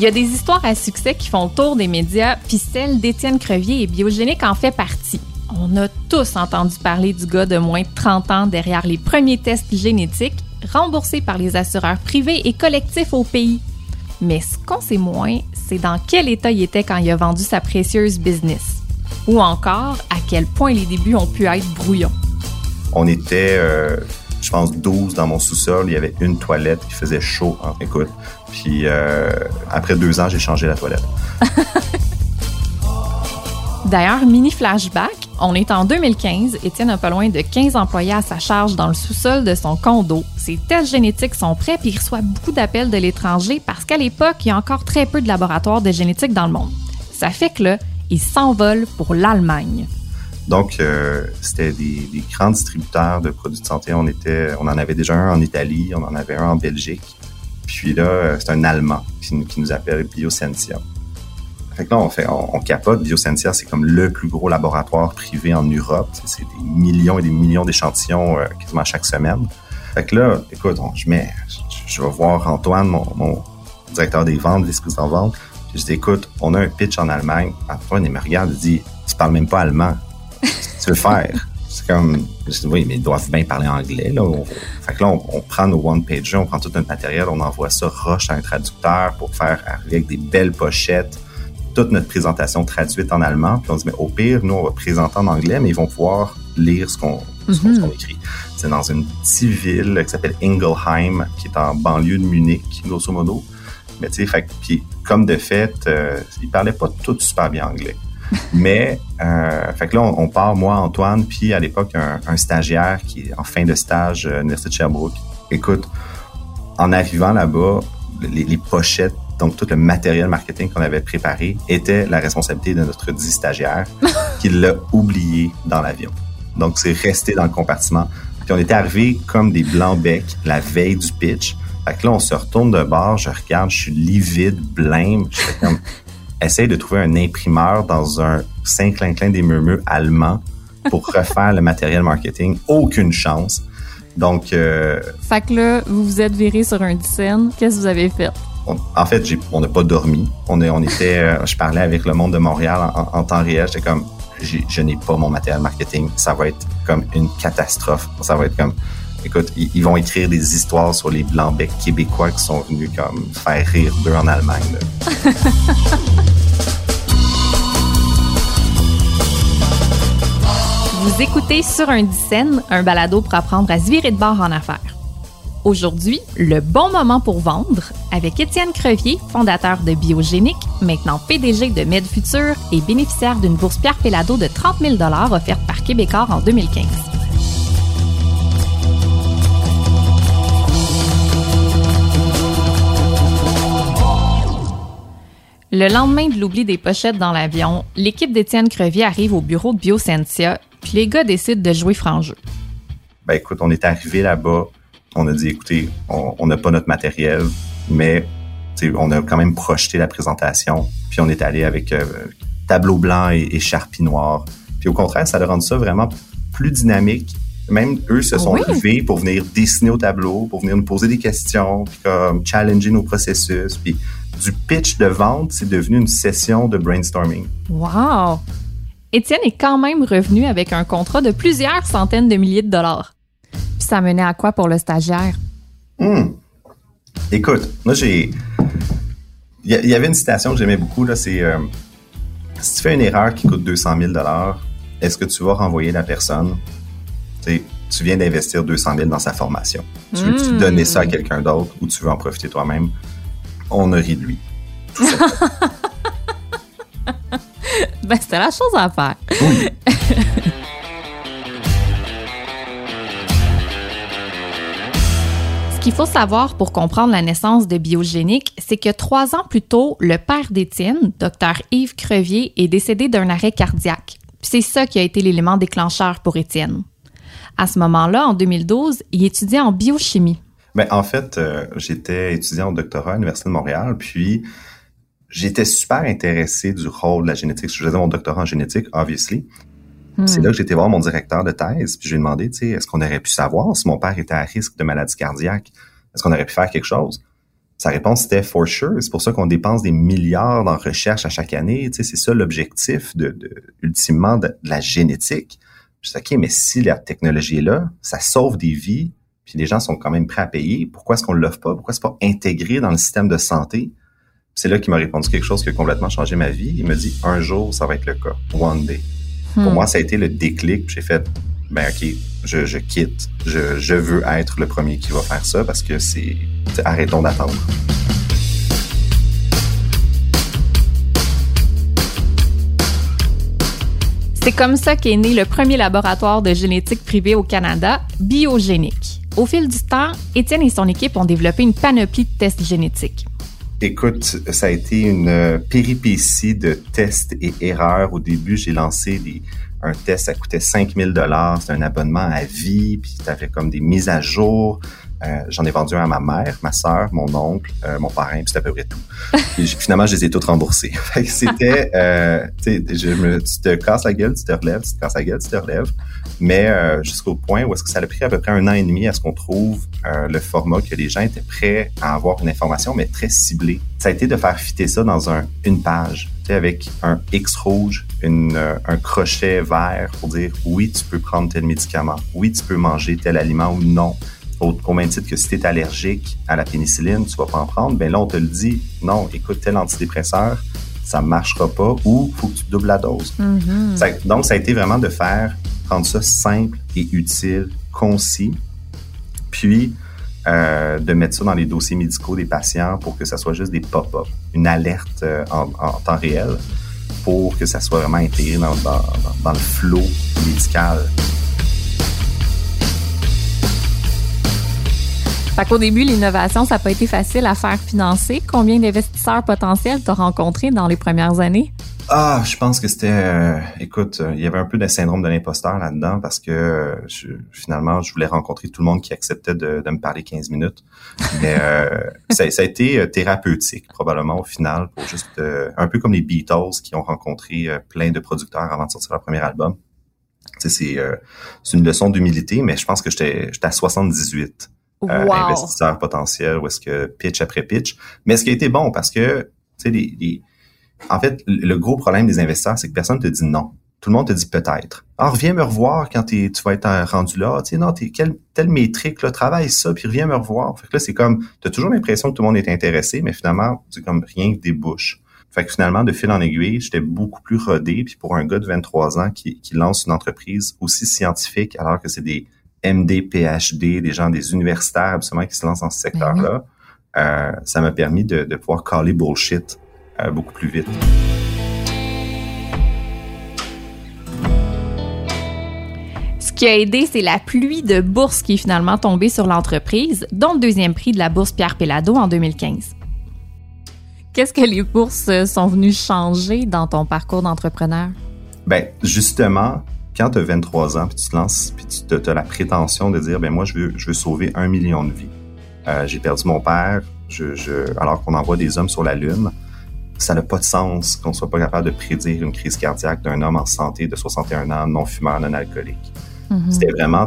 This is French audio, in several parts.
Il y a des histoires à succès qui font le tour des médias, puis celle d'Étienne Crevier et Biogénique en fait partie. On a tous entendu parler du gars de moins de 30 ans derrière les premiers tests génétiques, remboursés par les assureurs privés et collectifs au pays. Mais ce qu'on sait moins, c'est dans quel état il était quand il a vendu sa précieuse business. Ou encore, à quel point les débuts ont pu être brouillons. On était, euh, je pense, 12 dans mon sous-sol. Il y avait une toilette qui faisait chaud. Hein, écoute. Puis euh, après deux ans, j'ai changé la toilette. D'ailleurs, mini flashback, on est en 2015, Étienne a pas loin de 15 employés à sa charge dans le sous-sol de son condo. Ses tests génétiques sont prêts puis il reçoit beaucoup d'appels de l'étranger parce qu'à l'époque, il y a encore très peu de laboratoires de génétique dans le monde. Ça fait que là, il s'envole pour l'Allemagne. Donc, euh, c'était des, grands distributeurs de produits de santé. On était, on en avait déjà un en Italie, on en avait un en Belgique. Puis là, euh, c'est un Allemand qui, nous appelle Biosentia. Fait que là, on, fait, on, capote. Biosentia, c'est comme le plus gros laboratoire privé en Europe. C'est des millions et des millions d'échantillons euh, quasiment chaque semaine. Fait que là, écoute, je mets, je, vais voir Antoine, mon, directeur des ventes, vice-président vente. Je dis, écoute, on a un pitch en Allemagne. Antoine, il me regarde, il dit, tu parles même pas allemand. Tu veux faire? C'est comme, oui, mais ils doivent bien parler anglais, là. fait que là, on, prend nos one-pages, on prend tout notre matériel, on envoie ça roche à un traducteur pour faire avec des belles pochettes toute notre présentation traduite en allemand. Puis on dit, mais au pire, nous, on va présenter en anglais, mais ils vont pouvoir lire ce qu'on mhm. écrit. C'est dans une petite ville qui s'appelle Ingelheim, qui est en banlieue de Munich, grosso modo. Mais tu sais, puis comme de fait, euh, ils parlaient pas tout super bien anglais. Mais, euh, fait que là, on, part, moi, Antoine, puis à l'époque, un, stagiaire qui est en fin de stage à l'Université de Sherbrooke. Écoute, en arrivant là-bas, les pochettes donc, tout le matériel marketing qu'on avait préparé était la responsabilité de notre dit stagiaire qui l'a oublié dans l'avion. Donc, c'est resté dans le compartiment. Puis on était arrivé comme des blancs becs la veille du pitch. Fait que là, on se retourne de bord, je regarde, je suis livide, blême. Je fais comme, essaye de trouver un imprimeur dans un Saint-Clinclin des Murmures allemand pour refaire le matériel marketing. Aucune chance. Donc... Euh, fait que là, vous vous êtes viré sur un scène. Qu'est-ce que vous avez fait? en fait, on n'a pas dormi. On, on était, euh, je parlais avec le monde de Montréal en, temps réel. J'étais comme, je n'ai pas mon matériel marketing. Ça va être comme une catastrophe. Ça va être comme, écoute, ils, vont écrire des histoires sur les blancs becs québécois qui sont venus comme faire rire d'eux en Allemagne. Vous écoutez sur un scène un balado pour apprendre à se virer de bord en affaires. Aujourd'hui, le bon moment pour vendre avec Étienne Crevier, fondateur de Biogénique, maintenant PDG de MedFuture et bénéficiaire d'une bourse Pierre Pellado de 30 000 offerte par Québécois en 2015. Le lendemain de l'oubli des pochettes dans l'avion, l'équipe d'Étienne Crevier arrive au bureau de Biosentia, puis les gars décident de jouer franc jeu. Ben écoute, on est arrivé là-bas, on a dit, écoutez, on n'a pas notre matériel, mais on a quand même projeté la présentation, puis on est allé avec euh, tableau blanc et, et charpie noire. Puis au contraire, ça a rendu ça vraiment plus dynamique. Même eux se sont levés pour venir dessiner au tableau, pour venir nous poser des questions, puis comme challenger nos processus. Puis du pitch de vente, c'est devenu une session de brainstorming. Wow! Étienne est quand même revenu avec un contrat de plusieurs centaines de milliers de dollars ça menait à quoi pour le stagiaire? Hmm. Écoute, moi j'ai. Il y, avait une citation que j'aimais beaucoup, là, c'est euh, si tu fais une erreur qui coûte 200 000 est-ce que tu vas renvoyer la personne? tu viens d'investir 200 000 dans sa formation. Tu veux-tu hmm. donner ça à quelqu'un d'autre ou tu veux en profiter toi-même? On a ri de lui. ben, c'était la chose à faire. Oui. Ce qu'il faut savoir pour comprendre la naissance de Biogénique, c'est que trois ans plus tôt, le père d'Étienne, Dr Yves Crevier, est décédé d'un arrêt cardiaque. C'est ça qui a été l'élément déclencheur pour Étienne. À ce moment-là, en 2012, il étudiait en biochimie. Ben, en fait, euh, j'étais étudiant au doctorat à l'Université de Montréal, puis j'étais super intéressé du rôle de la génétique. Je faisais mon doctorat en génétique, obviously. C'est hmm. là que été voir mon directeur de thèse, puis je lui ai demandé, tu sais, est-ce qu'on aurait pu savoir si mon père était à risque de maladie cardiaque? Est-ce qu'on aurait pu faire quelque chose? Sa réponse était for sure. C'est pour ça qu'on dépense des milliards en recherche à chaque année. Tu sais, c'est ça l'objectif de, de, ultimement de, la génétique. Je dis, OK, mais si la technologie est là, ça sauve des vies, puis les gens sont quand même prêts à payer, pourquoi est-ce qu'on ne l'offre pas? Pourquoi c'est pas intégré dans le système de santé? C'est là qu'il m'a répondu quelque chose qui a complètement changé ma vie. Il me dit, un jour, ça va être le cas. One day. Pour hmm. moi, ça a été le déclic. J'ai fait, ben OK, je, je quitte. Je, je, veux être le premier qui va faire ça parce que c'est... Arrêtons d'attendre. C'est comme ça qu'est né le premier laboratoire de génétique privé au Canada, Biogénique. Au fil du temps, Étienne et son équipe ont développé une panoplie de tests génétiques. Écoute, ça a été une péripétie de tests et erreurs. Au début, j'ai lancé un test, ça coûtait 5000 dollars, c'est un abonnement à vie, puis tu avais comme des mises à jour. Euh, j'en ai vendu un à ma mère, ma sœur, mon oncle, euh, mon parrain, puis c'était à peu près tout. finalement, je les ai toutes remboursées. c'était, euh, tu te casses la gueule, tu te relèves, tu te casses la gueule, tu te relèves. Mais euh, jusqu'au point où est-ce que ça a pris à peu près un an et demi à ce qu'on trouve le format que les gens étaient prêts à avoir une information, mais très ciblée. Ça a été de faire fitter ça dans un, une page, avec un X rouge, une, un crochet vert pour dire oui, tu peux prendre tel médicament, oui, tu peux manger tel aliment ou non au, même titre que si tu es allergique à la pénicilline, tu vas pas en prendre, ben là, on te le dit, non, écoute, tel antidépresseur, ça marchera pas ou faut que tu doubles la dose. Mm-hmm. donc, ça a été vraiment de faire, rendre ça simple et utile, concis, puis euh, de mettre ça dans les dossiers médicaux des patients pour que ça soit juste des pop-up, une alerte euh, en, temps réel pour que ça soit vraiment intégré dans, dans, dans le flot médical. Fait qu'au début, l'innovation, ça n'a pas été facile à faire financer. Combien d'investisseurs potentiels t'as rencontré dans les premières années? Ah, je pense que c'était, euh, écoute, euh, il y avait un peu de syndrome de l'imposteur là-dedans parce que euh, finalement, je voulais rencontrer tout le monde qui acceptait de, me parler 15 minutes. Mais ça, a été thérapeutique probablement au final pour juste un peu comme les Beatles qui ont rencontré plein de producteurs avant de sortir leur premier album. C'est une leçon d'humilité, mais je pense que j'étais à 78 euh, investisseurs potentiels ou est-ce que pitch après pitch. Mais ce qui a été bon parce que, tu sais, les, en fait, le gros problème des investisseurs, c'est que personne te dit non. Tout le monde te dit peut-être. Alors, reviens me revoir quand tu vas être rendu là. Tu sais, non, t'es quelle telle métrique, là, travaille ça, puis reviens me revoir. Fait que là, c'est comme, tu as toujours l'impression que tout le monde est intéressé, mais finalement, c'est comme rien que débouche. Fait que finalement, de fil en aiguille, j'étais beaucoup plus rodé. Puis pour un gars de 23 ans qui, qui lance une entreprise aussi scientifique, alors que c'est des MD, PhD, des gens, des universitaires absolument qui se lancent dans ce ben secteur-là, euh, ça m'a permis de, de, pouvoir caler bullshit euh, beaucoup plus vite. Ce qui a aidé, c'est la pluie de bourses qui est finalement tombée sur l'entreprise, dont le deuxième prix de la bourse Pierre Pellado en 2015. Qu'est-ce que les bourses sont venues changer dans ton parcours d'entrepreneur? Ben, justement, quand tu as 23 ans, puis tu te lances, puis tu as la prétention de dire, ben moi, je veux, je veux sauver un million de vies. Euh, j'ai perdu mon père, je, je, alors qu'on envoie des hommes sur la Lune. Ça n'a pas de sens qu'on soit pas capable de prédire une crise cardiaque d'un homme en santé de 61 ans, non fumeur, non alcoolique. Mm-hmm. C'était vraiment,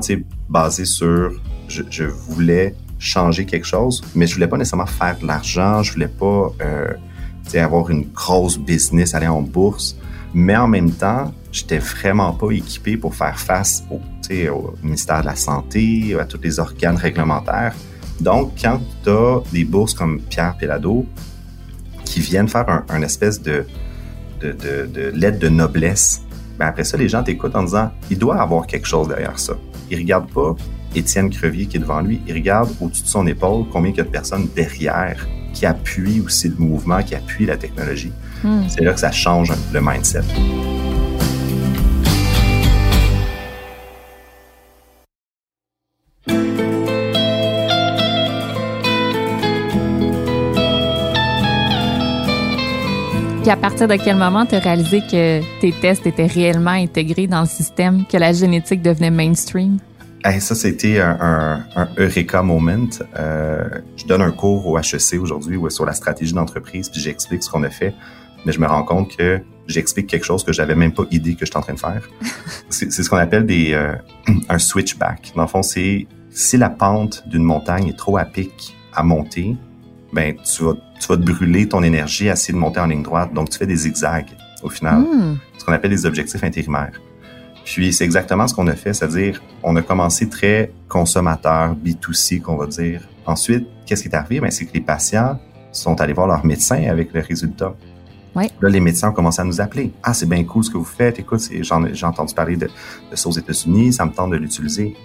basé sur, je, je, voulais changer quelque chose, mais je voulais pas nécessairement faire de l'argent, je voulais pas, euh, avoir une grosse business, aller en bourse. Mais en même temps, j'étais vraiment pas équipé pour faire face au, ministère de la Santé, à tous les organes réglementaires. Donc, quand tu as des bourses comme Pierre Pellado qui viennent faire un, espèce de, de, de, de lettre de noblesse, ben après ça, les gens t'écoutent en disant il doit avoir quelque chose derrière ça. Ils regardent pas Étienne Crevier qui est devant lui, ils regardent au-dessus de son épaule combien il y a de personnes derrière qui appuient aussi le mouvement, qui appuient la technologie. Hmm. C'est là que ça change le mindset. Puis à partir de quel moment tu as réalisé que tes tests étaient réellement intégrés dans le système, que la génétique devenait mainstream? Ça, c'était un, un, Eureka moment. Euh, je donne un cours au HEC aujourd'hui sur la stratégie d'entreprise, puis j'explique ce qu'on a fait. Mais je me rends compte que j'explique quelque chose que j'avais même pas idée que j'étais en train de faire. c'est ce qu'on appelle des euh, un switchback. Dans le fond, c'est si la pente d'une montagne est trop à pic à monter, ben tu vas, tu vas te brûler ton énergie à essayer de monter en ligne droite. Donc, tu fais des zigzags au final, Hmm. ce qu'on appelle les objectifs intérimaires. Puis, c'est exactement ce qu'on a fait, c'est-à-dire, on a commencé très consommateur, B2C, qu'on va dire. Ensuite, qu'est-ce qui est arrivé? Ben, c'est que les patients sont allés voir leur médecin avec le résultat. Ouais. Là, les médecins ont commencé à nous appeler. Ah, c'est bien cool ce que vous faites. Écoute, j'ai entendu parler de, de ça aux États-Unis, ça me tente de l'utiliser.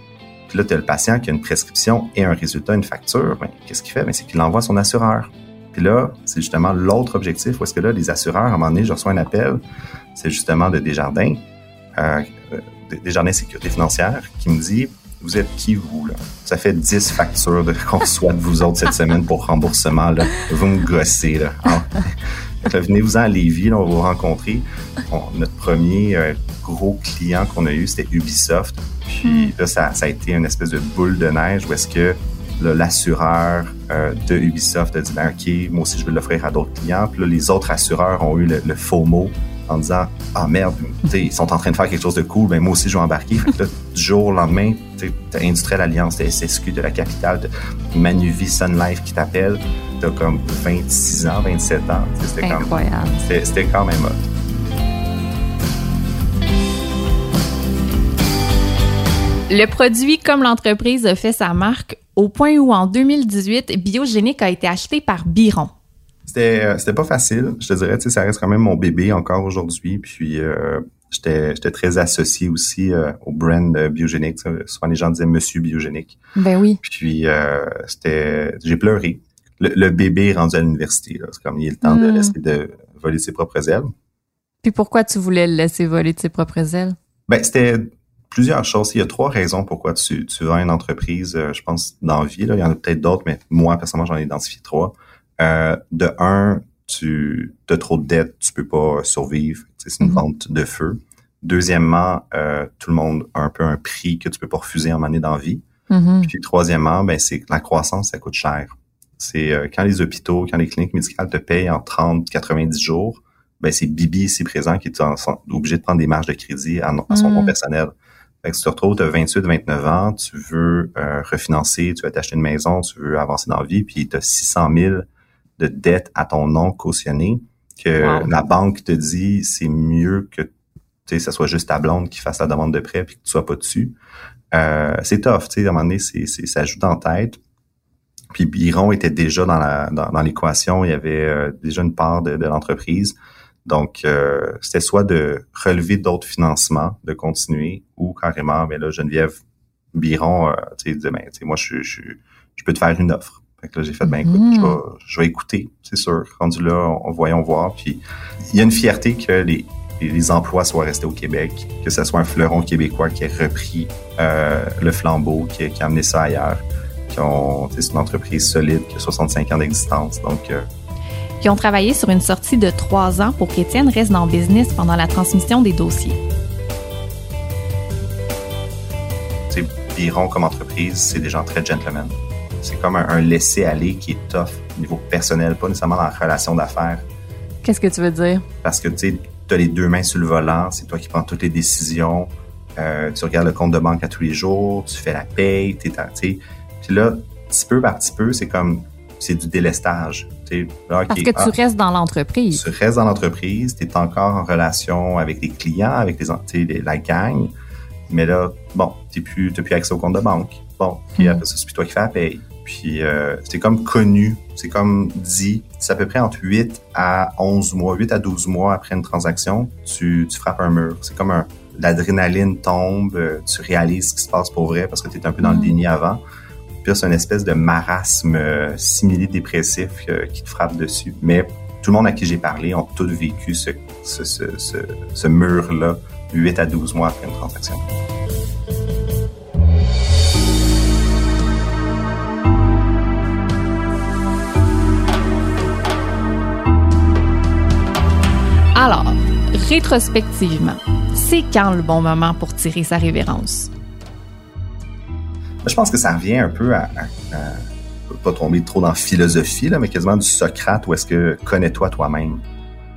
Puis là, tu as le patient qui a une prescription et un résultat, une facture. Ben, qu'est-ce qu'il fait? Ben, c'est qu'il envoie à son assureur. Puis là, c'est justement l'autre objectif, où est-ce que là, les assureurs, à un moment donné, je reçois un appel, c'est justement de Desjardins, euh, Desjardins Sécurité Financière, qui me dit, vous êtes qui, vous, là? Ça fait 10 factures de- qu'on reçoit de vous autres cette semaine pour remboursement, là. Vous me gossez, là. Ah. Venez-vous-en à Lévis, là, on va vous rencontrer. On- notre premier euh, gros client qu'on a eu, c'était Ubisoft. Puis là, ça, ça a été une espèce de boule de neige où est-ce que l'assureur euh, de Ubisoft a dit, ben, OK, moi aussi, je vais l'offrir à d'autres clients. Puis là, les autres assureurs ont eu le, le FOMO en disant, ah merde, ils sont en train de faire quelque chose de cool, ben moi aussi, je vais embarquer. Fait que là, du jour au lendemain, tu as Industriel Alliance, t'as SSQ de la capitale, t'as Manuvie Sun Life qui t'appelle. T'as comme 26 ans, 27 ans. C'était Incroyable. c'était c'était quand même hot. Le produit comme l'entreprise a fait sa marque au point où en 2018, Biogénique a été acheté par Biron. C'était euh, c'était pas facile, je te dirais, tu sais, ça reste quand même mon bébé encore aujourd'hui, puis euh, j'étais j'étais très associé aussi euh, au brand euh, biogénique. Souvent les gens disaient Monsieur biogénique. Ben oui. Puis euh, c'était j'ai pleuré. Le, le bébé est rendu à l'université, c'est comme il est le temps de Mm. laisser de voler ses propres ailes. Puis pourquoi tu voulais le laisser voler de ses propres ailes? Ben c'était plusieurs choses. Il y a trois raisons pourquoi tu tu vends une entreprise. euh, je pense dans la vie, là, il y en a peut-être d'autres, mais moi personnellement j'en ai identifié trois. Euh, de un, tu as trop de dettes, tu peux pas survivre. C'est une Mhm. vente de feu. Deuxièmement, euh, tout le monde a un peu un prix que tu peux pas refuser en année dans la vie. Mhm. Puis troisièmement, ben c'est que la croissance, ça coûte cher. C'est euh, quand les hôpitaux, quand les cliniques médicales te payent en 30, 90 jours, ben c'est Bibi ici présent qui est en- obligé de prendre des marges de crédit à, à son Mm. compte personnel. Fait que si tu te retrouves, tu as 28, 29 ans, tu veux euh, refinancer, tu veux t'acheter une maison, tu veux avancer dans la vie, puis tu as 600 000 de dettes à ton nom cautionnées, que Wow. la banque te dit c'est mieux que tu sais, ça soit juste ta blonde qui fasse la demande de prêt puis que tu sois pas dessus. Euh, c'est tough, tu sais, à un moment donné, c'est, c'est, ça joue en tête. Puis Biron était déjà dans la dans, dans l'équation, il y avait euh, déjà une part de, de l'entreprise. Donc, euh, c'était soit de relever d'autres financements, de continuer, ou carrément, mais là, Geneviève Biron, euh, tu sais, disait, ben, tu sais, moi, je, je, je peux te faire une offre. Fait que là, j'ai fait, ben, écoute, Mhm. je, vais, je vais écouter, c'est sûr. Rendu là, on, voyons voir. Puis, il y a une fierté que les, emplois soient restés au Québec, que ce soit un fleuron québécois qui ait repris euh, le flambeau, qui, a- qui a amené ça ailleurs. C'est une entreprise solide qui a 65 ans d'existence. Donc, euh, Qui ont travaillé sur une sortie de trois ans pour qu'Étienne reste dans le business pendant la transmission des dossiers. sais, Biron comme entreprise, c'est des gens très gentlemen. C'est comme un, un laisser-aller qui est tough au niveau personnel, pas nécessairement dans la relation d'affaires. Qu'est-ce que tu veux dire? Parce que tu as les deux mains sur le volant, c'est toi qui prends toutes les décisions. Euh, tu regardes le compte de banque à tous les jours, tu fais la paye, tu sais. Puis là, petit peu par petit peu, c'est comme c'est du délestage. sais. Là, ok, Parce que tu ah, restes dans l'entreprise. tu restes dans l'entreprise, tu es encore en relation avec les clients, avec les, sais, les- la gang, mais là, bon, tu plus, t'as plus accès au compte de banque. Bon, puis Mm. après ça, c'est plus toi qui fais la paye. Puis euh, c'est comme connu, c'est comme dit, c'est à peu près entre 8 à 11 mois, 8 à 12 mois après une transaction, tu, tu frappes un mur. C'est comme un, l'adrénaline tombe, euh, tu réalises ce qui se passe pour vrai parce que tu es un peu dans le Mm. déni avant. Puis c'est une espèce de marasme euh, simili-dépressif euh, qui te frappe dessus. Mais tout le monde à qui j'ai parlé ont tous vécu ce, ce, ce, ce, ce mur-là 8 à 12 mois après une transaction. Rétrospectivement, c'est quand le bon moment pour tirer sa révérence? Je pense que ça revient un peu à, à- à- pas tomber trop dans la philosophie, là, mais quasiment du Socrate où est-ce que connais-toi toi-même.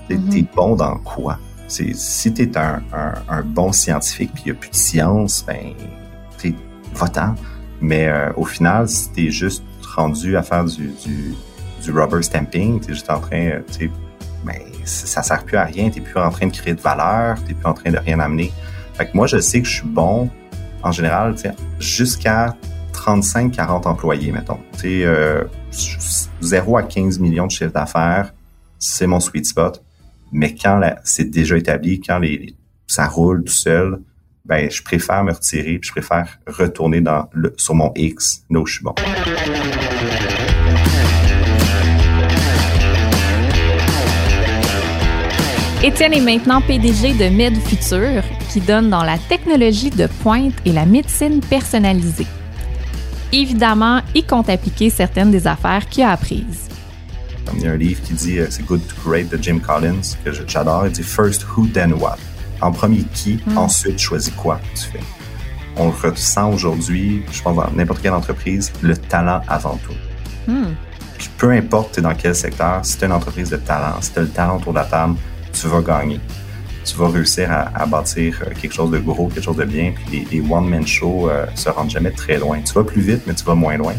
T'es Mhm. t'es bon dans quoi? Si t'es un, un, un bon scientifique puis il n'y a plus de science, ben, t'es votant. Mais euh, au final, si t'es juste rendu à faire du, du, du rubber stamping, tu es juste en train, tu sais, ben, ça sert plus à rien, tu plus en train de créer de valeur, tu plus en train de rien amener. Fait que moi, je sais que je suis bon, en général, jusqu'à 35-40 employés, mettons. Tu euh, 0 à 15 millions de chiffre d'affaires, c'est mon sweet spot. Mais quand c'est déjà établi, quand ça roule tout seul, ben je préfère me retirer, puis je préfère retourner dans le, sur mon X, là où je suis bon. Étienne est maintenant PDG de MedFuture, qui donne dans la technologie de pointe et la médecine personnalisée. Évidemment, il compte appliquer certaines des affaires qu'il a apprises. Il y a un livre qui dit euh, C'est Good to Great de Jim Collins, que j'adore. Il dit First, who, then what? En premier, qui, hmm. ensuite, choisis quoi tu fais. On ressent aujourd'hui, je pense dans n'importe quelle entreprise, le talent avant tout. Hmm. peu importe dans quel secteur, si tu une entreprise de talent, si tu le talent autour de la table, tu vas gagner. Tu vas réussir à, bâtir euh, quelque chose de gros, quelque chose de bien. Puis les, one-man shows euh, se rendent jamais très loin. Tu vas plus vite, mais tu vas moins loin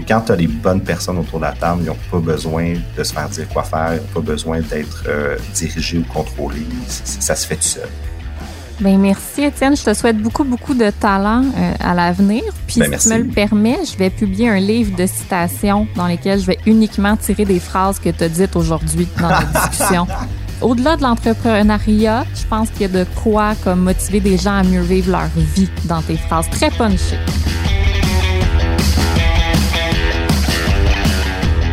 quand tu as les bonnes personnes autour de la table, ils n'ont pas besoin de se faire dire quoi faire, ils n'ont pas besoin d'être euh, dirigés ou contrôlés. Ça se fait tout seul. Bien, merci Étienne. Je te souhaite beaucoup, beaucoup de talent euh, à l'avenir. Puis, ben, si tu me le permets, je vais publier un livre de citations dans lesquelles je vais uniquement tirer des phrases que tu as dites aujourd'hui dans la discussion. Au-delà de l'entrepreneuriat, je pense qu'il y a de quoi comme motiver des gens à mieux vivre leur vie dans tes phrases très punchées.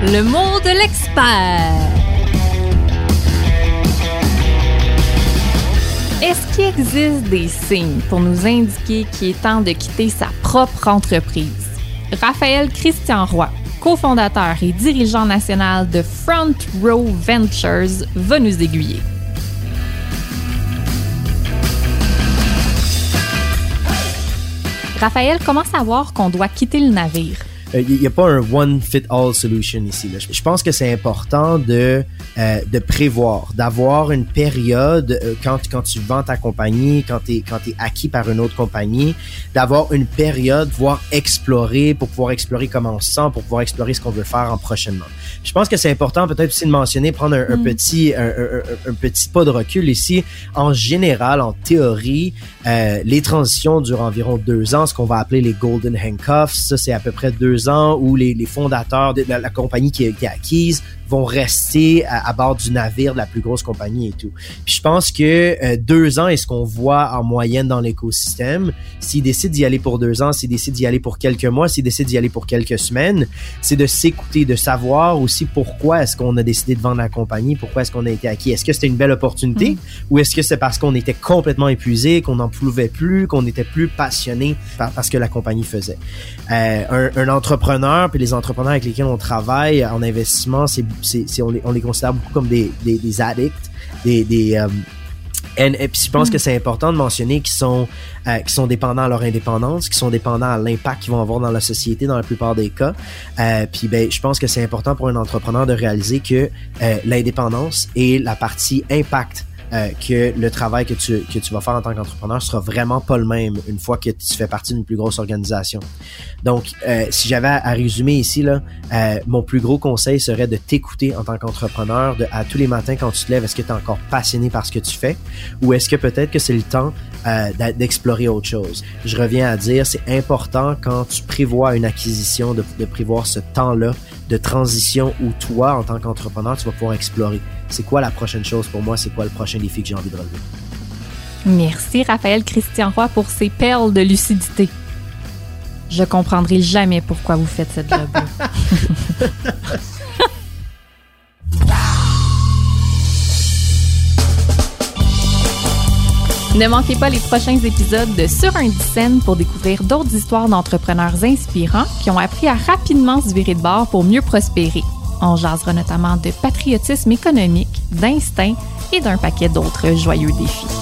Le mot de l'expert. Est-ce qu'il existe des signes pour nous indiquer qu'il est temps de quitter sa propre entreprise? Raphaël Christian Roy, cofondateur et dirigeant national de Front Row Ventures, va nous aiguiller. Raphaël, comment savoir qu'on doit quitter le navire? Il euh, n'y a pas un one fit all solution ici. Là. Je pense que c'est important de euh, de prévoir, d'avoir une période euh, quand quand tu vends ta compagnie, quand tu es quand es acquis par une autre compagnie, d'avoir une période pouvoir explorer pour pouvoir explorer comment on se sent, pour pouvoir explorer ce qu'on veut faire en prochainement. Je pense que c'est important peut-être aussi de mentionner prendre un, mm. petit un, un, petit pas de recul ici. En général, en théorie, euh, les transitions durent environ deux ans, ce qu'on va appeler les golden handcuffs. Ça, c'est à peu près deux ans où les, les fondateurs de la, compagnie qui a été acquise vont rester à, bord du navire de la plus grosse compagnie et tout. Puis je pense que euh, deux ans est ce qu'on voit en moyenne dans l'écosystème. S'ils décident d'y aller pour deux ans, s'ils décident d'y aller pour quelques mois, s'ils décident d'y aller pour quelques semaines, c'est de s'écouter, de savoir aussi pourquoi est-ce qu'on a décidé de vendre la compagnie, pourquoi est-ce qu'on a été acquis. Est-ce que c'était une belle opportunité mm. ou est-ce que c'est parce qu'on était complètement épuisé, qu'on n'en pouvait plus, qu'on était plus passionné par, ce que la compagnie faisait? Euh, un, un entrepreneur, puis les entrepreneurs avec lesquels on travaille en investissement, c'est c'est, on, les, on les considère beaucoup comme des, des, des addicts, des, des euh, et, puis je pense que c'est important de mentionner qu'ils sont euh, sont dépendants à leur indépendance, qui sont dépendants à l'impact qu'ils vont avoir dans la société dans la plupart des cas. Euh, puis ben je pense que c'est important pour un entrepreneur de réaliser que euh, l'indépendance et la partie impact euh, que le travail que tu, que tu vas faire en tant qu'entrepreneur sera vraiment pas le même une fois que tu fais partie d'une plus grosse organisation. Donc, euh, si j'avais à, résumer ici, là, euh, mon plus gros conseil serait de t'écouter en tant qu'entrepreneur, à tous les matins quand tu te lèves, est-ce que tu es encore passionné par ce que tu fais? Ou est-ce que peut-être que c'est le temps d'explorer autre chose? Je reviens à dire, c'est important quand tu prévois une acquisition de, de prévoir ce temps-là de transition où toi, en tant qu'entrepreneur, tu vas pouvoir explorer. C'est quoi la prochaine chose pour moi? C'est quoi le prochain défi que j'ai envie de relever? Merci Raphaël Christian Roy pour ces perles de lucidité. Je comprendrai jamais pourquoi vous faites cette job. Ne manquez pas les prochains épisodes de Sur un scène pour découvrir d'autres histoires d'entrepreneurs inspirants qui ont appris à rapidement se virer de bord pour mieux prospérer. On jasera notamment de patriotisme économique, d'instinct et d'un paquet d'autres joyeux défis.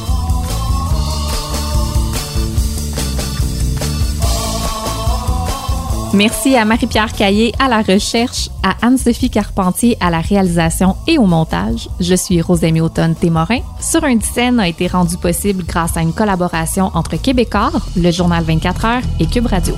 Merci à Marie-Pierre Caillé à la recherche, à Anne-Sophie Carpentier à la réalisation et au montage. Je suis Rosemie Automne Témorin. Sur un scène a été rendu possible grâce à une collaboration entre Québécois, le journal 24 heures et Cube Radio.